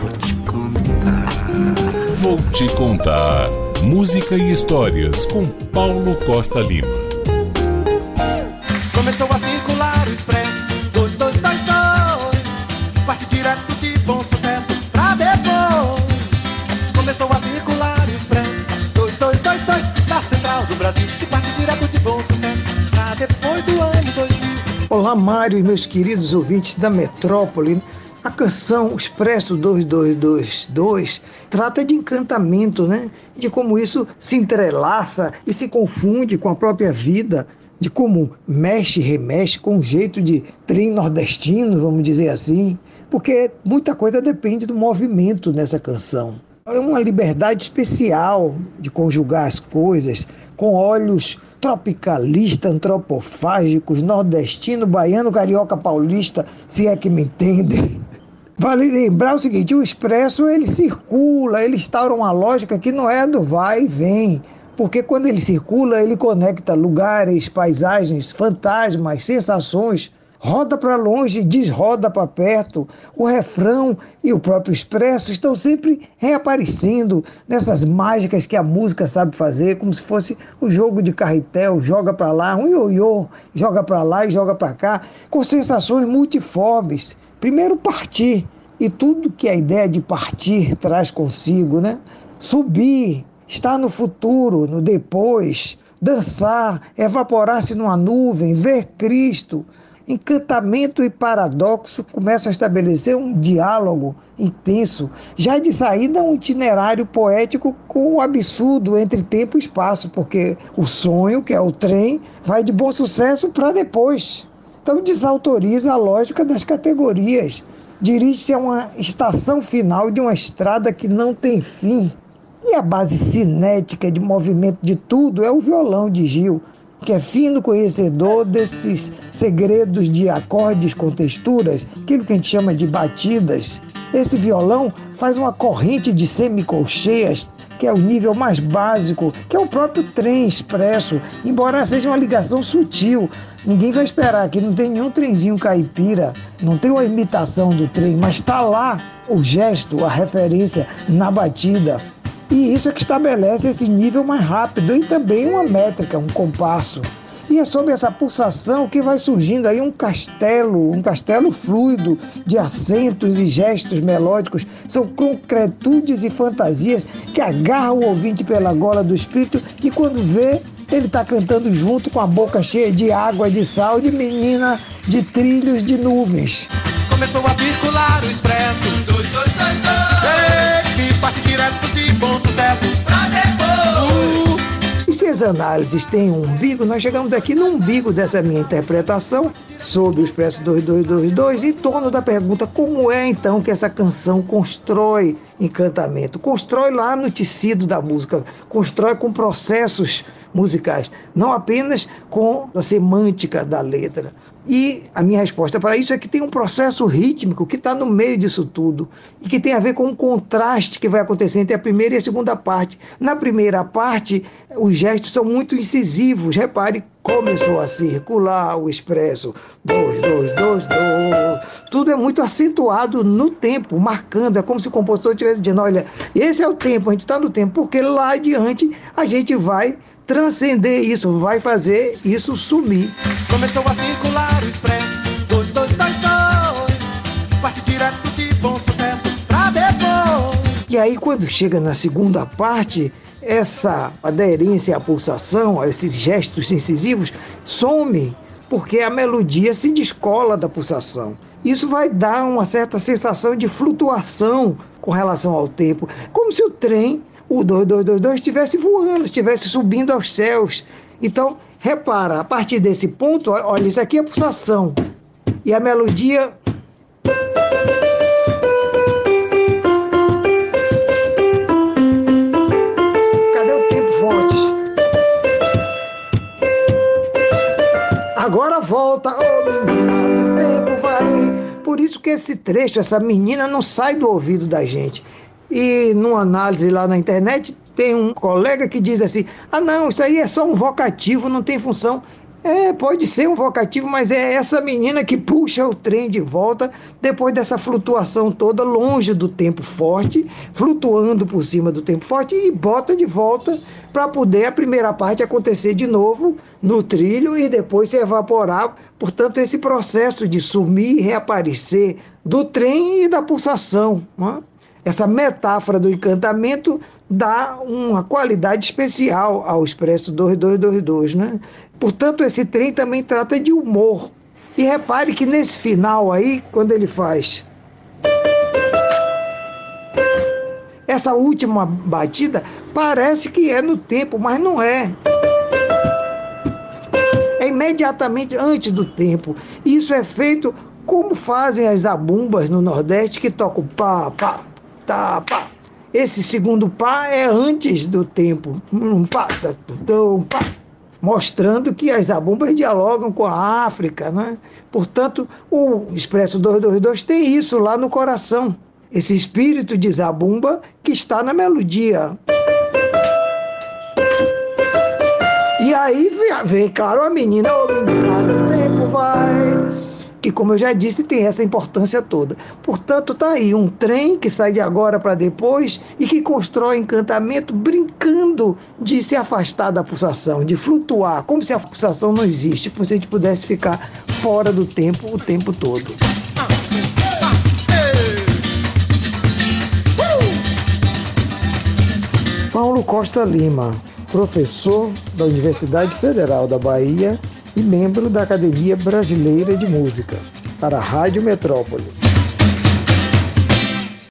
Vou te contar. Vou te contar. Música e histórias com Paulo Costa Lima. Começou a circular o expresso 2222 Parte direto de bom sucesso pra depois Começou a circular o expresso 2222 Da central do Brasil E parte direto de bom sucesso pra depois do ano 2000 Olá, Mário e meus queridos ouvintes da Metrópole. A canção Expresso 2222 trata de encantamento, né? De como isso se entrelaça e se confunde com a própria vida, de como mexe remexe com um jeito de trem nordestino, vamos dizer assim, porque muita coisa depende do movimento nessa canção. É uma liberdade especial de conjugar as coisas com olhos tropicalista, antropofágicos, nordestino, baiano, carioca, paulista, se é que me entendem. Vale lembrar o seguinte, o expresso ele circula, ele instaura uma lógica que não é do vai e vem, porque quando ele circula, ele conecta lugares, paisagens, fantasmas, sensações, roda para longe, desroda para perto. O refrão e o próprio expresso estão sempre reaparecendo nessas mágicas que a música sabe fazer, como se fosse o jogo de carretel, joga para lá, um ioiô, joga para lá e joga para cá, com sensações multiformes. Primeiro partir, e tudo que a ideia de partir traz consigo, né? Subir, estar no futuro, no depois, dançar, evaporar-se numa nuvem, ver Cristo, encantamento e paradoxo começam a estabelecer um diálogo intenso, já de saída um itinerário poético com o absurdo entre tempo e espaço, porque o sonho, que é o trem, vai de bom sucesso para depois. Então desautoriza a lógica das categorias. Dirige-se a uma estação final de uma estrada que não tem fim. E a base cinética de movimento de tudo é o violão de Gil, que é fino conhecedor desses segredos de acordes com texturas, aquilo que a gente chama de batidas. Esse violão faz uma corrente de semicolcheias, que é o nível mais básico, que é o próprio trem expresso, embora seja uma ligação sutil. Ninguém vai esperar que não tem nenhum trenzinho caipira, não tem uma imitação do trem, mas está lá o gesto, a referência na batida. E isso é que estabelece esse nível mais rápido e também uma métrica, um compasso. E é sobre essa pulsação que vai surgindo aí um castelo, um castelo fluido de acentos e gestos melódicos. São concretudes e fantasias que agarram o ouvinte pela gola do espírito e quando vê, ele está cantando junto com a boca cheia de água, de sal, de menina, de trilhos, de nuvens. Começou a circular o expresso 2222 Que parte direto de bom sucesso pra as análises têm um umbigo, nós chegamos aqui no umbigo dessa minha interpretação sobre o Expresso 2222 em torno da pergunta como é então que essa canção constrói encantamento? Constrói lá no tecido da música, constrói com processos musicais, não apenas com a semântica da letra. E a minha resposta para isso é que tem um processo rítmico que está no meio disso tudo e que tem a ver com um contraste que vai acontecer entre a primeira e a segunda parte. Na primeira parte, os gestos são muito incisivos. Repare, começou a circular o expresso. Dois, dois, dois, dois. Tudo é muito acentuado no tempo, marcando. É como se o compositor estivesse dizendo: olha, esse é o tempo, a gente está no tempo, porque lá adiante a gente vai transcender isso, vai fazer isso sumir. Começou a circular o expresso 2222 Parte direto de bom sucesso pra depois E aí, quando chega na segunda parte, essa aderência à pulsação, a esses gestos incisivos, some, porque a melodia se descola da pulsação. Isso vai dar uma certa sensação de flutuação com relação ao tempo, como se o trem o 2222 estivesse voando, estivesse subindo aos céus. Então, repara, a partir desse ponto, olha, isso aqui é pulsação. E a melodia. Cadê o tempo forte? Agora volta, oh, menina, o tempo vai. Por isso que esse trecho, essa menina não sai do ouvido da gente. E numa análise lá na internet, tem um colega que diz assim: ah, não, isso aí é só um vocativo, não tem função. É, pode ser um vocativo, mas é essa menina que puxa o trem de volta depois dessa flutuação toda, longe do tempo forte, flutuando por cima do tempo forte e bota de volta para poder a primeira parte acontecer de novo no trilho e depois se evaporar. Portanto, esse processo de sumir e reaparecer do trem e da pulsação. Né? Essa metáfora do encantamento dá uma qualidade especial ao Expresso 2222, né? Portanto, esse trem também trata de humor. E repare que nesse final aí, quando ele faz essa última batida, parece que é no tempo, mas não é. É imediatamente antes do tempo. Isso é feito como fazem as abumbas no Nordeste que tocam pá, pá, tá, pá. Esse segundo pá é antes do tempo. Um pá, um pá mostrando que as zabumbas dialogam com a África. Né? Portanto, o Expresso 222 tem isso lá no coração, esse espírito de zabumba que está na melodia. E aí vem, vem claro, a menina, o tempo vai que, como eu já disse, tem essa importância toda. Portanto, está aí um trem que sai de agora para depois e que constrói encantamento brincando de se afastar da pulsação, de flutuar, como se a pulsação não existe, como se a gente pudesse ficar fora do tempo o tempo todo. Paulo Costa Lima, professor da Universidade Federal da Bahia e membro da Academia Brasileira de Música, para a Rádio Metrópole.